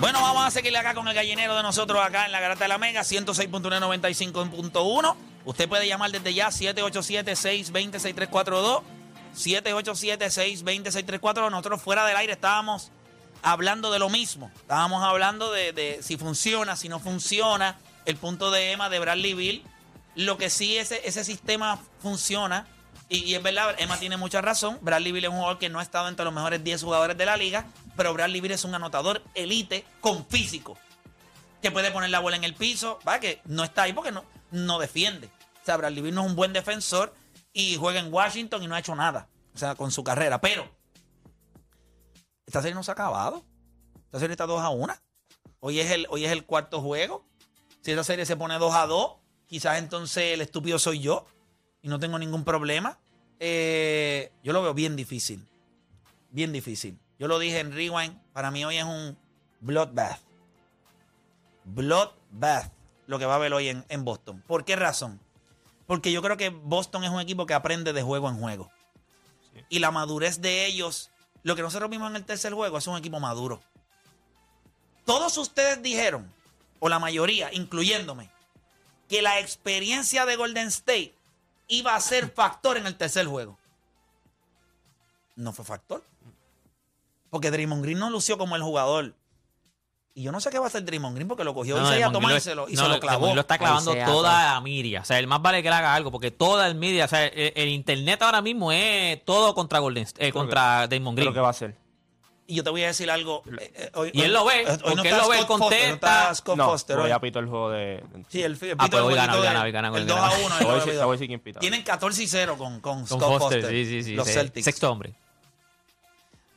Bueno, vamos a seguirle acá con el gallinero de nosotros acá en la Garata de la Mega, 106.195.1. Usted puede llamar desde ya 787-620-6342. 787-620-6342. Nosotros fuera del aire estábamos hablando de lo mismo. Estábamos hablando de, si funciona, si no funciona. El punto de Emma de Bradley Bill. Lo que sí, ese, ese sistema funciona. Y, y es verdad, Emma tiene mucha razón. Bradley Bill es un jugador que no ha estado entre los mejores 10 jugadores de la liga. Pero Bradley Bill es un anotador elite con físico. Que puede poner la bola en el piso. Va, que no está ahí porque no, no defiende. O sea, Bradley Bill no es un buen defensor. Y juega en Washington y no ha hecho nada. O sea, con su carrera. Pero esta serie no se ha acabado. Esta serie está 2 a 1. Hoy es el, hoy es el cuarto juego. Si esta serie se pone 2 a 2, quizás entonces el estúpido soy yo. Y no tengo ningún problema. Eh, yo lo veo bien difícil. Bien difícil. Yo lo dije en Rewind. Para mí hoy es un bloodbath. Bloodbath. Lo que va a haber hoy en, en Boston. ¿Por qué razón? Porque yo creo que Boston es un equipo que aprende de juego en juego. Y la madurez de ellos, lo que nosotros vimos en el tercer juego, es un equipo maduro. Todos ustedes dijeron, o la mayoría, incluyéndome, que la experiencia de Golden State iba a ser factor en el tercer juego. No fue factor. Porque Draymond Green no lució como el jugador. Y yo no sé qué va a hacer Draymond Green porque lo cogió y se iba a Draymond tomar y Green se lo, y no, se lo Draymond clavó. Lo está clavando se toda la media. O sea, el más vale que le haga algo, porque toda el media, o sea, el, el internet ahora mismo es todo contra Golden eh, contra Damon ¿Qué es Green. lo que va a hacer? Y yo te voy a decir algo. eh, eh, hoy- Y él hoy- lo ve, hoy no porque él está lo ve, Foster, no contesta. Scott no, Foster hoy. ya pitó el juego de... Sí, el, el, Ah, pito pues hoy el gana, hoy gana, hoy gana, hoy el gana. 2 a 1. Te voy a decir- te voy a decir quién pita. Tienen 14 y 0 con, con, Con Scott Foster, Foster. sí, sí, sí. Los sí. Celtics. Sexto hombre.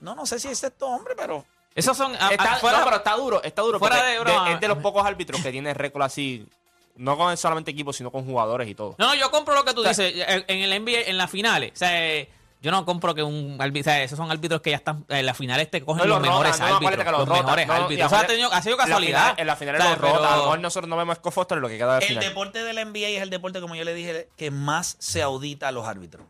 No, no sé si es sexto hombre, pero. Esos son. a- a- Está, fuera- no, pero está duro, está duro. fuera de broma. es de los pocos árbitros que tiene récord así, no con solamente equipos, sino con jugadores y todo. No, no, yo compro lo que tú O sea, dices. En en el NBA, en las finales. O sea, eh, yo no compro que un árbitro. O sea, esos son árbitros que ya están. En las finales te cogen No, los los mejores rotan, no, árbitros. que los los rotan, mejores árbitros. O sea, ha, tenido- ha sido En la casualidad. final- En la final O sea, los rotan. A lo mejor nosotros no vemos a Scott Foster en lo que queda de El final. deporte del NBA es el deporte, como yo le dije, que más se audita a los árbitros.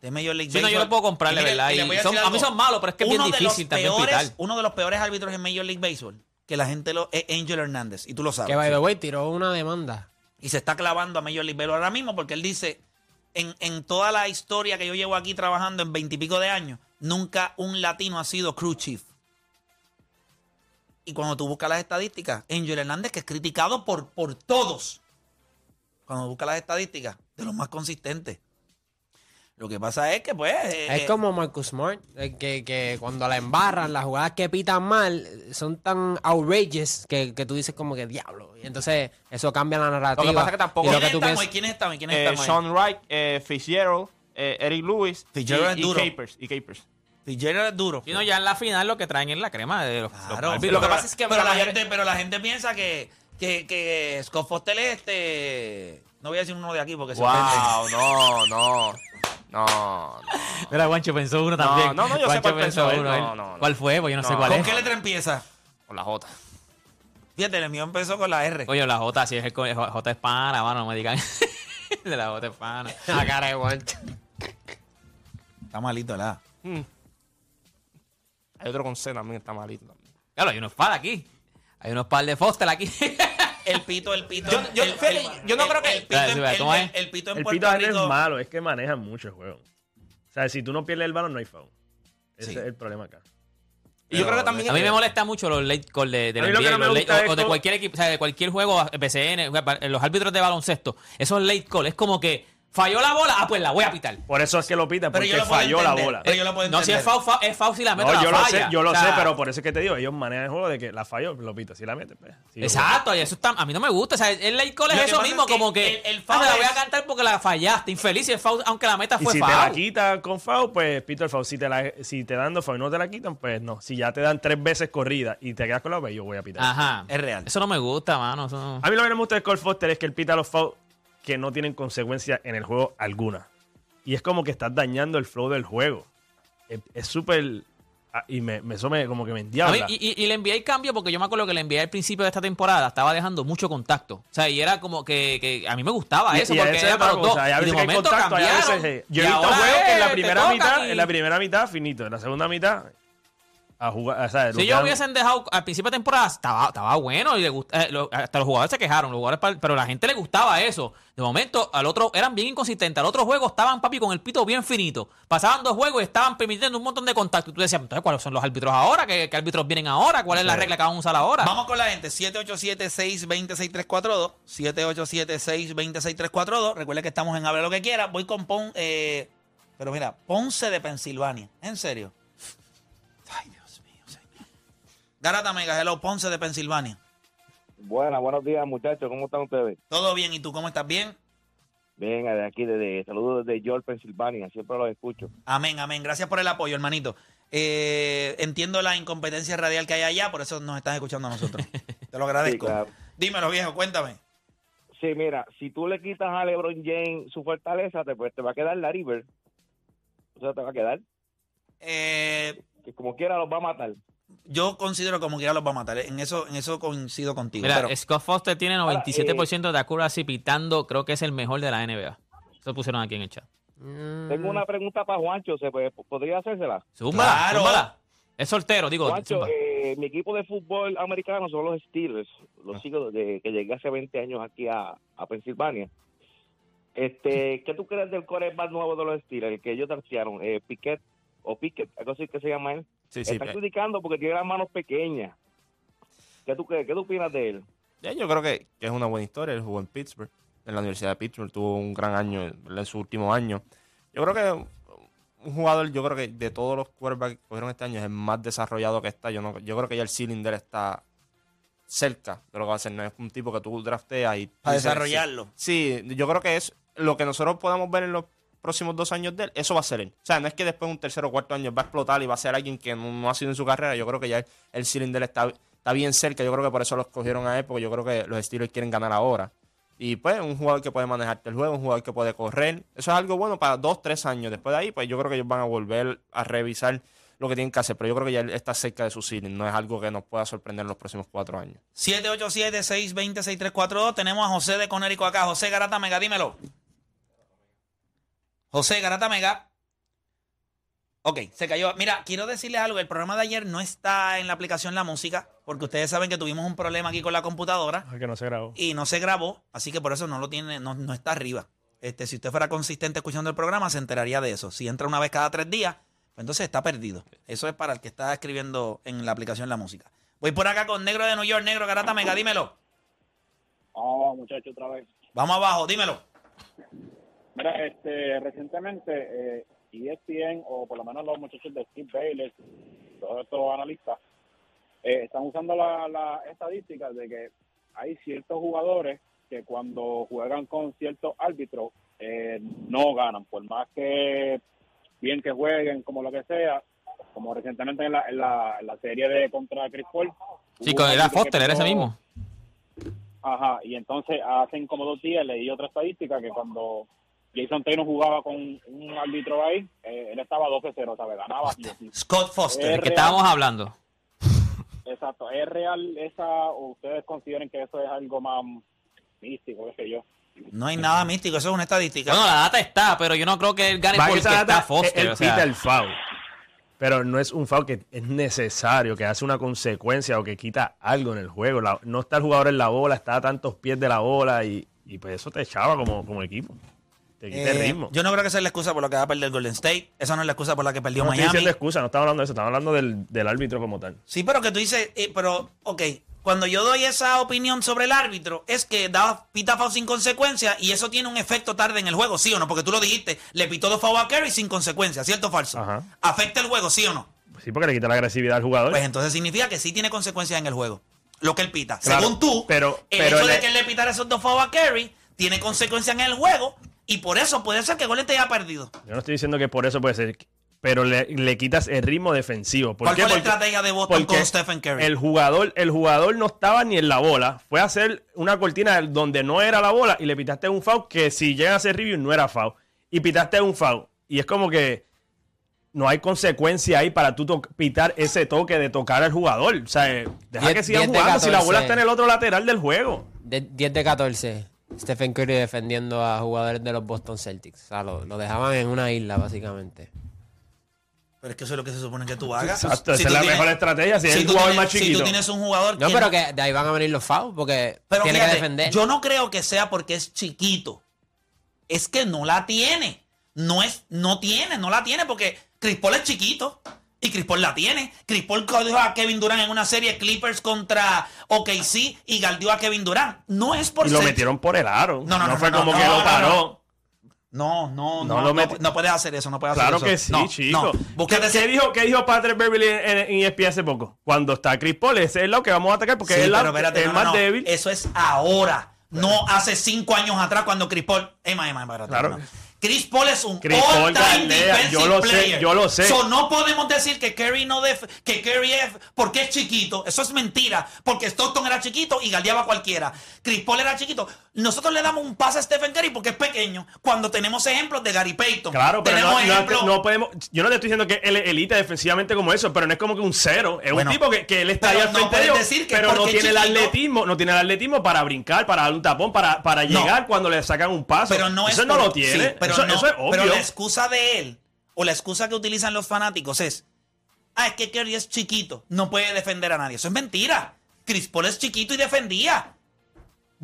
De Major League Sí, no, yo no puedo comprar, mire, verdad, y a son- decir a mí son malos, pero es que es bien difícil también peores- pitar. Uno de los peores árbitros en Major League Baseball, que la gente lo. es Angel Hernández, y tú lo sabes. Que by the way tiró una demanda. y se está clavando a Major League Baseball ahora mismo porque él dice, en, en toda la historia que yo llevo aquí trabajando en veintipico de años, nunca un latino ha sido crew chief. Y cuando tú buscas las estadísticas, Angel Hernández, que es criticado por, por todos, cuando buscas las estadísticas, de los más consistentes. Lo que pasa es que, pues... eh, Es eh, como Marcus Smart, eh, que, que cuando la embarran, las jugadas que pitan mal son tan outrageous que, que tú dices como que diablo. Y entonces eso cambia la narrativa. pasa es que tampoco- y lo ¿Quiénes que tú estamos ahí? piensas- ¿Quiénes estamos ahí? ¿Quiénes Eh? Sean Wright, eh, Fitzgerald, eh, Eric Lewis Fitzgerald y, es y duro. Capers. Y Capers. Fitzgerald es duro. Y no, ya en la final lo que traen es la crema de los, los Claro, árbitros. Lo que pasa es que pero la, mayor- gente, pero la gente piensa que, que, que Scott Foster es este. No voy a decir uno de aquí porque se ofenden. Wow, no, no. No, no. Mira, Guancho pensó uno No, también. no, no, yo sé Guancho cuál pensó él, uno, no, no, no. ¿Cuál fue? Pues yo no, sé cuál ¿Con es. qué letra empieza? Con la J. Fíjate, el mío empezó con la R. Oye, la J, si es el J es pana, mano, no me digan. de la J es pana. La cara de guancho. Está malito, ¿verdad? Hmm. Hay otro con C también, está malito también. Claro, hay unos par aquí. Hay unos par de Foster aquí. El pito, el pito. Yo- yo- el- fíjate, el- yo no el- creo que- El pito, el- ¿cómo es? el pito en El Puerto pito no es malo, es que manejan mucho el juego. O sea, si tú no pierdes el balón, no hay foul. Ese Sí. es el problema acá. Y yo creo que también. A mí me molesta mucho los late call de, de NBA, no late- o, o de cualquier equipo, o sea, de cualquier juego, PCN, los árbitros de baloncesto. Esos late call es como que falló la bola, ah, pues la voy a pitar. Por eso es que lo pitan, Pero porque lo falló la bola. Pero yo lo puedo No, si es foul, es foul si la meto No, la yo lo sé, falla. yo lo O sea, sé, pero por eso es que te digo, ellos manejan el juego de que la falló, lo pita. Si la mete, pues. Exacto, y eso está, a mí no me gusta. O sea, el late call es eso mismo, es que como que el- el ah, la voy a es- cantar porque la fallaste. Infeliz, y el foul, aunque la meta Y fue si foul. te la quitan con foul, pues pito el foul. Si te, la, si te dan dos foul y no te la quitan, pues no. Si ya te dan tres veces corrida y te quedas con la pues yo voy a pitar. Ajá. Es real. Eso no me gusta, mano. Eso no- A mí lo que no me gusta de Cole Foster es que él pita los fouls que no tienen consecuencia en el juego alguna. Y es como que estás dañando el flow del juego. Es súper... ah, Y me, me, eso me- como que me mí, endiabla. y, y, y le envié el cambio porque yo me acuerdo que le envié al principio de esta temporada, estaba dejando mucho contacto. O sea, y era como que, que a mí me gustaba eso y porque era para los dos. cosa, Y de momento contacto, veces, Yo he visto juegos que en la primera mitad, en la primera mitad, finito. En la segunda mitad, a jugar. O sea, Si lo ellos hubiesen dejado al principio de temporada, estaba, estaba bueno y le gusta, eh, lo- hasta los jugadores se quejaron, los jugadores, pero a la gente le gustaba eso. De momento, al otro eran bien inconsistentes. Al otro juego estaban, papi, con el pito bien finito. Pasaban dos juegos y estaban permitiendo un montón de contactos. Y tú decías, entonces, ¿cuáles son los árbitros ahora? ¿Qué, qué árbitros vienen ahora? ¿Cuál es la regla que van a usar ahora? Vamos con la gente. 787-620-6342. 787-620-6342. Recuerda que estamos en Habla lo que quiera. Voy con Pon. eh, pero mira, Ponce de Pensilvania. ¿En serio? Garata Mega, hello, Ponce de Pensilvania. Buenas, buenos días muchachos, ¿cómo están ustedes? ¿Todo bien? ¿Y tú cómo estás? ¿Bien? Bien, de aquí, desde, saludos desde York, Pensilvania, siempre los escucho. Amén, amén. Gracias por el apoyo, hermanito. Eh, entiendo la incompetencia radial que hay allá, por eso nos estás escuchando a nosotros. Te lo agradezco. Sí, claro. Dímelo, viejo, cuéntame. Sí, mira, si tú le quitas a LeBron James su fortaleza, te, pues, te va a quedar la River. O sea, te va a quedar, Eh, que como quiera los va a matar. Yo considero como que ya los va a matar. En eso, en eso coincido contigo. Mira, pero- Scott Foster tiene Ahora, 97% de accuracy pitando, creo que es el mejor de la NBA. Eso pusieron aquí en el chat. Mm, Tengo una pregunta para Juancho, ¿se puede- ¿podría hacérsela? Zúmbala, Claro. zúmbala. Es soltero, digo. Juancho, eh, mi equipo de fútbol americano son los Steelers. Los sigo desde que llegué hace 20 años aquí a, a Pensilvania. Este, ¿Qué tú crees del quarterback nuevo de los Steelers? El que ellos draftearon, eh, Piquet o Piquet, algo así que se llama él. Sí, sí. Están eh, criticando porque tiene las manos pequeñas. ¿Qué tú crees? ¿Qué tú opinas de él? eh, yo creo que, que es una buena historia. Él jugó en Pittsburgh, en la Universidad de Pittsburgh. Tuvo un gran año en, su último año. Yo creo que un jugador, yo creo que de todos los quarterbacks que cogieron este año es el más desarrollado que está. Yo, no, yo creo que ya el ceiling de él está cerca de lo que va a ser. No es un tipo que tú drafteas y... Para dices, desarrollarlo. Sí, yo creo que es lo que nosotros podamos ver en los próximos dos años de él, eso va a ser él. O sea, no es que después de un tercer o cuarto año va a explotar y va a ser alguien que no, ha sido en su carrera. Yo creo que ya el, el ceiling de él está, está bien cerca. Yo creo que por eso los cogieron a él, porque yo creo que los Steelers quieren ganar ahora. Y pues, un jugador que puede manejarte el juego, un jugador que puede correr. Eso es algo bueno para dos, tres años. Después de ahí, pues yo creo que ellos van a volver a revisar lo que tienen que hacer. Pero yo creo que ya está cerca de su ceiling. No es algo que nos pueda sorprender en los próximos cuatro años. 787-620-6342. Tenemos a José de Conérico acá. José Garata Mega, dímelo. José Garata Mega. Ok, se cayó. Mira, quiero decirles algo. El programa de ayer no está en la aplicación La Música, porque ustedes saben que tuvimos un problema aquí con la computadora Ah, que no se grabó. y no se grabó, así que por eso no lo tiene, no, no está arriba. Este, si usted fuera consistente escuchando el programa, se enteraría de eso. Si entra una vez cada tres días, pues entonces está perdido. Eso es para el que está escribiendo en la aplicación La Música. Voy por acá con Negro de New York, Negro Garata Mega, dímelo. Oh, muchacho, otra vez. Vamos abajo, dímelo. Mira, este, recientemente eh, ESPN, o por lo menos los muchachos de Steve Bayless, todos estos analistas, eh, están usando la, la estadística de que hay ciertos jugadores que cuando juegan con ciertos árbitros eh, no ganan, por más que bien que jueguen, como lo que sea, como recientemente en la, en la, en la serie de contra Chris Paul. Sí, con- era Foster, era ese mismo. Ajá, y entonces hacen como dos días leí otra estadística que cuando Jason Taylor jugaba con un árbitro ahí, eh, él estaba 12-0, ¿sabes? Ganaba. Scott Foster. ¿De qué estábamos hablando? Exacto, ¿es real esa o ustedes consideren que eso es algo más místico, qué sé yo? No hay nada místico, eso es una estadística. Bueno, la data está, pero yo no creo que él gane Va que porque está Foster. él o sea. pita el foul. Pero no es un foul que es necesario, que hace una consecuencia o que quita algo en el juego. La- no está el jugador en la bola, está a tantos pies de la bola y, y pues eso te echaba como, como equipo. Te quita el Eh, ritmo. yo no creo que esa es la excusa por la que va a perder Golden State. Esa no es la excusa por la que perdió no estoy Miami. diciendo excusa, no estamos hablando de eso, estamos hablando del, del árbitro como tal. Sí, pero que tú dices, eh, pero, ok, cuando yo doy esa opinión sobre el árbitro, es que da pita foul sin consecuencia y eso tiene un efecto tarde en el juego, ¿sí o no? Porque tú lo dijiste, le pitó dos foul a Curry sin consecuencia, ¿cierto o falso? Ajá. ¿Afecta el juego, sí o no? Sí, porque le quita la agresividad al jugador. Pues entonces significa que sí tiene consecuencias en el juego. Lo que él pita. Claro, Según tú, pero- el pero hecho de le- que él le pitara esos dos fouls a Curry tiene consecuencias en el juego y por eso puede ser que Golden State haya perdido. Yo no estoy diciendo que por eso puede ser, pero le, le quitas el ritmo defensivo. ¿Por ¿Cuál qué? fue la estrategia de Boston con Stephen Curry? El jugador, el jugador no estaba ni en la bola. Fue a hacer una cortina donde no era la bola y le pitaste un foul que si llegan a hacer review no era foul. Y pitaste un foul. Y es como que no hay consecuencia ahí para tú to- pitar ese toque de tocar al jugador. O sea, eh, deja Diez- que de jugando si la bola 14. está en el otro lateral del juego. De- 10 de 14. Stephen Curry defendiendo a jugadores de los Boston Celtics. O sea, lo, lo dejaban en una isla, básicamente. Pero es que eso es lo que se supone que tú hagas. Exacto, Si esa tú es la tienes- mejor estrategia. Si, es el jugador tienes- más Si chiquito. tú tienes un jugador No, que pero que de ahí van a venir los fouls porque Pero tiene fíjate, que defender. Yo no creo que sea porque es chiquito. Es que no la tiene. No es, no tiene, no la tiene porque Chris Paul es chiquito. Y Chris Paul la tiene. Chris Paul cogió a Kevin Durant en una serie Clippers contra OKC y galdió a Kevin Durant. No es por Y lo metieron por el aro. No, no, no, fue no, como no, que lo paró. No, no, No no, lo no puedes hacer eso, no puedes Claro hacer que eso. sí, chico. ¿Qué, qué dijo, qué dijo Patrick Beverly en, en ESPN hace poco? Cuando está Chris Paul, ese es el lado que vamos a atacar porque Sí, es el, lado- pero espérate, el no, más débil. Eso es ahora. No hace cinco años atrás cuando Chris Paul. Emma, Emma, Emma, espérate, Claro. Chris Paul es un Chris Paul defensive yo lo sé, player. yo lo sé. So, no podemos decir que Curry no def que Curry es porque es chiquito. Eso es mentira. Porque Stockton era chiquito y galdeaba cualquiera. Chris Paul era chiquito. Nosotros le damos un pase a Stephen Curry porque es pequeño. Cuando tenemos ejemplos de Gary Payton. Claro, pero tenemos no, no- ejemplos- no podemos. Yo no te estoy diciendo que él es elite defensivamente como eso, pero no es como que un cero. Es Bueno, un tipo que, que él está ahí al no frente de puedes ellos, decir que pero no tiene el atletismo, no tiene el atletismo para brincar, para dar un tapón, para, para No. llegar cuando le sacan un paso. Pero no eso es no por- lo tiene. sí, pero, eso, no- eso es obvio. pero la excusa de él, o la excusa que utilizan los fanáticos es, ah, es que Curry es chiquito, no puede defender a nadie. Eso es mentira. Chris Paul es chiquito y defendía.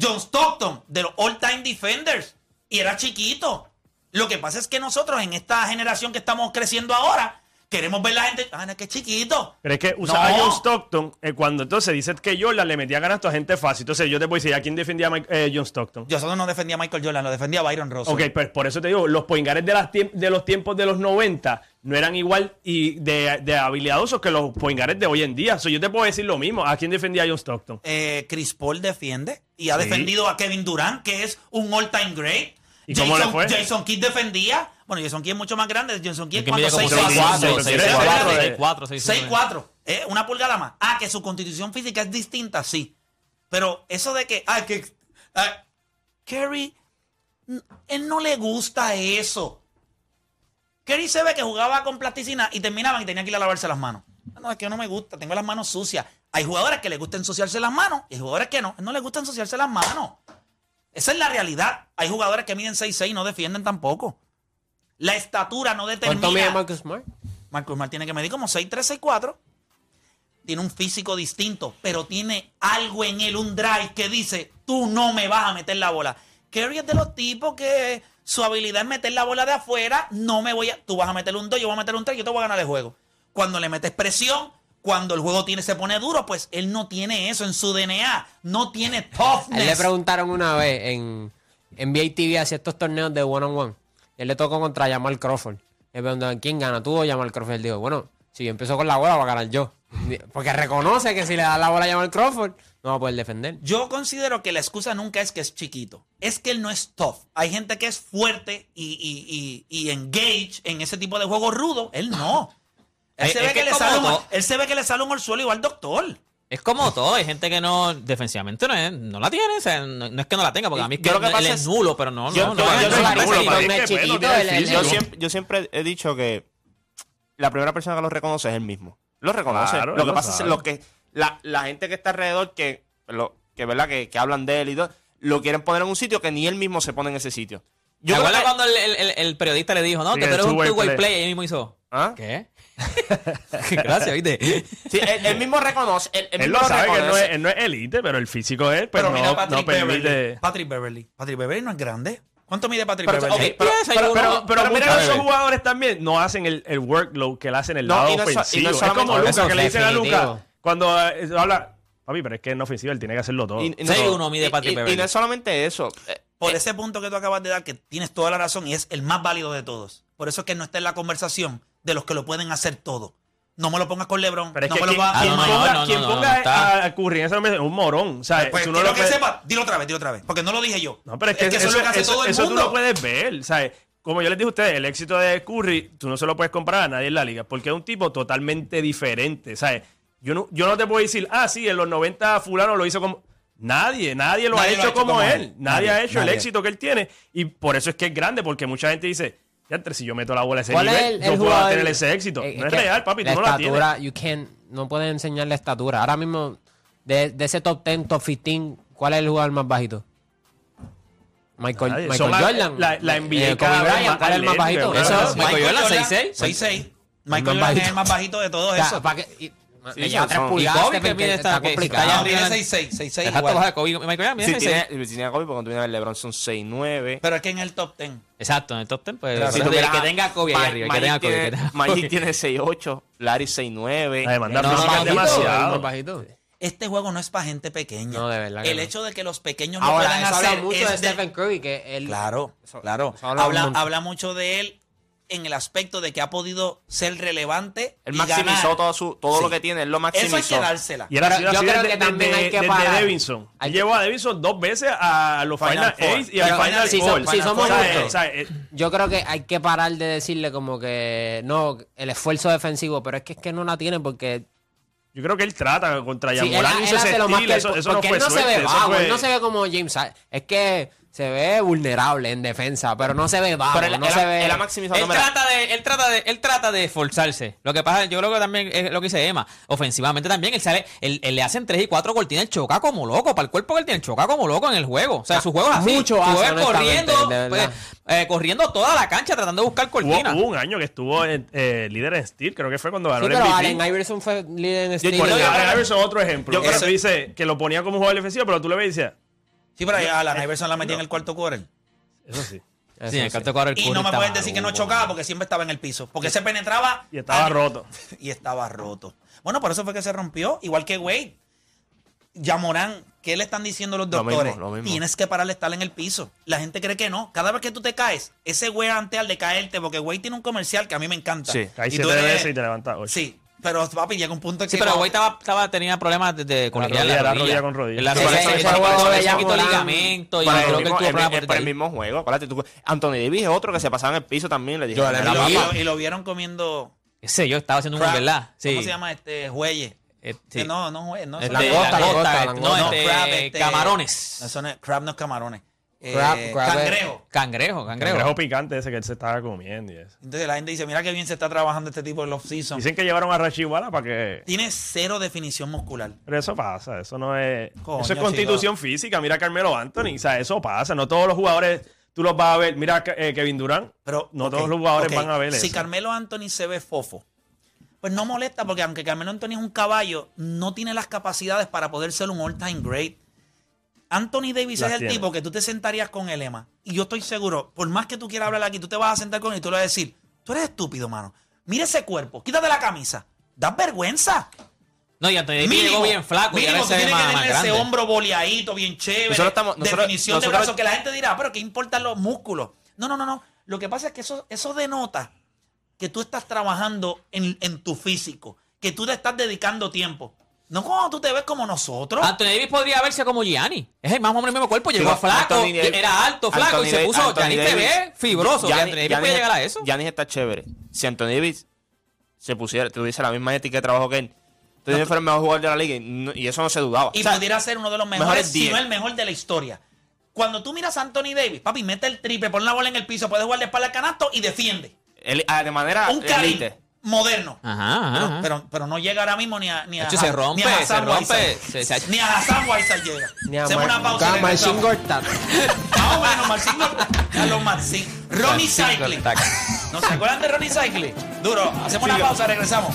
John Stockton, de los all-time defenders, y era chiquito. Lo que pasa es que nosotros en esta generación que estamos creciendo ahora, queremos ver la gente, ah, no, es chiquito. Pero es que usaba No. a John Stockton eh, cuando entonces dice que Jordan le metía ganas a gente fácil. Entonces yo te puedo decir, ¿a quién defendía a Mike- eh, John Stockton? Yo solo no defendía a Michael Jordan, lo defendía a Byron Russell. Ok, pues por eso te digo, los poingares de, las tiemp- de los tiempos de los 90 no eran igual y de, de habilidosos que los poingares de hoy en día. So, yo te puedo decir lo mismo. ¿A quién defendía a John Stockton? eh, Chris Paul defiende y ha Sí. defendido a Kevin Durant, que es un all-time great. ¿Y cómo le Jason, fue? Jason Kidd defendía. Bueno, Jason Kidd es mucho más grande. Jason Kidd como 6'4", 6'4", 6'4", 6'4", 6'4", 6'4", eh, una pulgada más. Ah, que su constitución física es distinta, sí. Pero eso de que, ah, que, ah, Kerry, él no le gusta eso. Kerry se ve que jugaba con plasticina y terminaban y tenía que ir a lavarse las manos. No, es que no me gusta, tengo las manos sucias. Hay jugadores que les gusta ensuciarse las manos y hay jugadores que no. No les gusta ensuciarse las manos. Esa es la realidad. Hay jugadores que miden 6'6 y no defienden tampoco. La estatura no determina. ¿Cuánto mide Marcus Smart? Marcus Smart tiene que medir como 6'3, 6'4. Tiene un físico distinto, pero tiene algo en él, un drive que dice, tú no me vas a meter la bola. Curry es de los tipos que su habilidad es meter la bola de afuera, no me voy a... Tú vas a meter un 2, yo voy a meter un 3, yo te voy a ganar el juego. Cuando le metes presión, cuando el juego tiene, se pone duro, pues él no tiene eso en su DNA. No tiene A él le toughness. preguntaron una vez en NBA TV hacia estos torneos de one on one. Él le tocó contra Jamal Crawford. Le preguntaron, ¿quién gana? ¿Tú o Jamal Crawford? Él dijo, bueno, si yo empiezo con la bola, va a ganar yo. Porque reconoce que si le da la bola a Jamal Crawford, no va a poder defender. Yo considero que la excusa nunca es que es chiquito. Es que él no es tough. Hay gente que es fuerte y, y, y, y engage en ese tipo de juego rudo. Él no. Él, se ve que que le sale un, él se ve que le sale un orzuelo igual doctor. Es como todo, hay gente que no, defensivamente no, es- no la tiene, o sea, no, no es que no la tenga, porque a mí es que lo que él pasa es es- nulo, pero no, Yo- no, yo- él- él- siempre, yo siempre he dicho que la primera persona que lo reconoce es él mismo. Lo reconoce. Claro, lo él que lo pasa es lo que la, la gente que está alrededor que, lo, que, ¿verdad? Que, que hablan de él y todo, lo quieren poner en un sitio que ni él mismo se pone en ese sitio. ¿Te Yo creo acuerdas que- cuando el, el- el- el periodista le dijo, no, Sí, que tú eres un two-way two-way play. play? Y él mismo hizo, ¿Ah? ¿qué? Gracias, ¿viste? Sí, él, él mismo reconoce. Él, él Él mismo lo sabe que él no, es, él no es elite, pero el físico es, pues Pero no, mira Patrick no permite. Beverly. Patrick Beverly. Patrick Beverly no es grande. ¿Cuánto mide Patrick Pero, Beverly? pero- Pero, uno- pero, pero, pero mira esos jugadores también no hacen el, el workload que él hace en el No, lado no ofensivo. es como eso, Luca, que le dicen a definitivo. Luca cuando eh, habla, papi, pero es que en ofensiva él tiene que hacerlo todo. Y- y no- 6'1 mide Patrick y- Y, Beverly. no es solamente eso. eh, Por eh, ese punto que tú acabas de dar, que tienes toda la razón y es el más válido de todos. Por eso es que no está en la conversación de los que lo pueden hacer todo. No me lo pongas con LeBron. Pero es no que me lo quien, pongas Ah, quien no, no, ponga, no, quien no, no, ponga a, a Curry en es un morón. O sea, Pues tú no quiero lo que puedes- sepa, dilo otra vez, dilo otra vez. Porque no lo dije yo. No, pero es que, eso, eso, es lo que hace eso- todo el eso tú mundo. lo puedes ver, ¿sabes? Como yo les dije a ustedes, el éxito de Curry, tú no se lo puedes comprar a nadie en la liga, porque es un tipo totalmente diferente, ¿sabes? Yo no, yo no te puedo decir, ah, sí, en los 90 fulano lo hizo como... Nadie, nadie lo, Nadie ha, lo hecho como, él. Nadie, Nadie, ha hecho el éxito que él tiene. Y por eso es que es grande, porque mucha gente dice, ya entre si yo meto la bola a ese ¿Cuál es nivel, el, no el puedo jugador? tener ese éxito. Eh, no es real, papi, tú no la tienes. estatura, you can't, no puedes enseñar la estatura. Ahora mismo, de, de ese top 10, top 15, ¿cuál es el jugador más bajito? Michael, Nadie. Michael Son más- Jordan. la- la NBA Eh, Kobe Bryant, más ¿cuál es el más bajito? Eso. Michael Jordan, 6'6". 6'6". más Michael Jordan es el más bajito de todo o sea. Sí, tres y Kobe, que mide está está complicado. allá Tiene arriba. 6'6", 6'6 Exacto, igual. baja de Kobe. Michael Jordan mide Si 6'6". tiene, si tiene a Kobe, porque tú vienes a ver LeBron son 6'9". Pero es que en el top 10. Exacto, en el top 10, pues. Claro, si tú que, tenga Kobe ahí arriba, que Magic tenga Kobe. Magic tiene 6'8", Larry 6'9". La demanda No, demasiado. bajito. Este juego no es para gente pequeña. No, de verdad El no. hecho de que los pequeños Ahora, puedan eso habla hacer mucho es de Stephen Curry, que él... Claro, claro. eso habla un Habla, montón. habla mucho de él en el aspecto de que ha podido ser relevante. Él maximizó ganar. todo, su, todo Sí. lo que tiene, él lo Eso hay maximizó. que dársela. Y así, yo creo desde- que también desde- hay que parar. Davidson. Hay Él que- llevó a Davidson dos veces a los Final Final, Four. Eight y al Final si, Four. so- si somos justos, o sea, eh, yo creo que hay que parar de decirle como que no, el esfuerzo defensivo, pero es que es que no la tiene porque Yo creo que él trata contra sí, Yamorán él, hizo él ese hace lo más que él- eso, eso no porque fue él no se suerte, ve eso vago, fue- él no se ve como James Harden. es que se ve vulnerable en defensa, pero no se ve Pero él, no él se ha- ve él ha maximizado. Él mira, trata, de, él, trata de, él trata de esforzarse. Lo que pasa, yo creo que también es lo que dice Emma. Ofensivamente también, él sale, él, él le hacen 3 y 4 cortinas, él choca como loco. Para el cuerpo que él tiene, choca como loco en el juego. O sea, su juego es así. mucho hace, corriendo, pues, eh, corriendo toda la cancha tratando de buscar cortinas. hubo un año que estuvo en, eh, líder en Steel, creo que fue cuando ganó Sí, el pero MVP. Allen Iverson fue líder en Yo- steal. yo- Bueno, yo- Allen Iverson es otro ejemplo. yo Yo creo- creo dice que lo ponía como jugador defensivo, pero tú le ves y decías, Sí, pero a la Iverson la metía en el cuarto quarter. eso sí. Sí, en el cuarto cuadro el Y no me puedes decir que no chocaba porque siempre estaba en el piso. Porque se penetraba. Y estaba roto. Y estaba roto. Bueno, por eso fue que se rompió. Igual que Wade. Yamorán, ¿qué le están diciendo los Lo mismo, doctores? lo mismo. Tienes que parar de estar en el piso. La gente cree que no. Cada vez que tú te caes, ese wear antes de caerte, porque Wade tiene un comercial que a mí me encanta. Sí, Cae Y siete tú eres- veces y te levantas ocho. Sí, pero papi, llega un punto en Sí, que pero no- Wade estaba, estaba- tenía problemas de, de con La la, rodilla, la rodilla. rodilla con rodilla. La rodilla, ese- quitó ligamento y Para creo el que mismo, tuvo el- problemas el- por para el ahí. mismo juego. Acuérdate, tú- Anthony Davis es otro que se pasaba en el piso también. Le y, dijeron, lo, "Mira, papá". y lo vieron comiendo. Ese yo estaba haciendo un ¿verdad? Sí. ¿Cómo se llama este? Jueye. Eh, sí. No, no, no. No Langosta, langosta, este, este, este- camarones. Eso no es, crab no es camarones. Eh, Crab, crab es- cangrejo. Cangrejo, cangrejo. Cangrejo picante ese que él se estaba comiendo y eso. Entonces la gente dice, mira qué bien se está trabajando este tipo en los season. Dicen que llevaron a Rachiwala para que... Tiene cero definición muscular. Pero eso pasa, eso no es... Coño, eso es constitución física. Mira a Carmelo Anthony, o sea, eso pasa. No todos los jugadores tú los vas a ver. Mira eh, Kevin Durant, Pero no todos los jugadores van a ver Si eso. Carmelo Anthony se ve fofo, pues no molesta porque aunque Carmelo Anthony es un caballo, no tiene las capacidades para poder ser un all-time great. Anthony Davis Las es el tiene. tipo que tú te sentarías con él, Emma. Y yo estoy seguro, por más que tú quieras hablar aquí, tú te vas a sentar con él y tú le vas a decir, tú eres estúpido, mano. Mira ese cuerpo, quítate la camisa. Das vergüenza. No, y Anthony Davis llegó bien flaco y mínimo, ahora tú tienes que más, tener ese hombro boleadito, bien chévere. Nosotros estamos- nosotros- definición de brazo, que la gente dirá, pero ¿qué importan los músculos? No, no, no, no. Lo que pasa es que eso, eso denota que tú estás trabajando en, en tu físico, que tú te estás dedicando tiempo. No como tú te ves como nosotros. Anthony Davis podría verse como Gianni. Es el más o menos el mismo cuerpo. Llegó no, flaco, Anthony era alto, flaco Anthony y se puso. Anthony Gianni te ve fibroso. Gianni- Anthony Davis Gianni- puede llegar a eso. Giannis está chévere. Si Anthony Davis se pusiera, tuviese la misma ética de trabajo que él, Anthony Davis fuera el mejor jugador de la liga y, no- y eso no se dudaba. y O sea, pudiera ser uno de los mejores, mejores si 10. no el mejor de la historia. Cuando tú miras a Anthony Davis, papi, mete el triple, pon la bola en el piso, puedes jugar de espalda al canasto y defiende. él- ah, de manera Un elite. Moderno. Ajá, ajá, Pero, ajá. pero, pero no llega ahora mismo ni a ni a, Hecho, se rompe, ni a se rompe, se- se- ni a Hassan Whiteside llega. Ni a Hacemos Mar- una pausa. a Marcin. Gortat. Más o menos, Marcin Gortat. A los Marcin. Ronnie Cycling. ¿No se acuerdan de Ronnie Cycling? Duro. Hacemos una pausa, regresamos.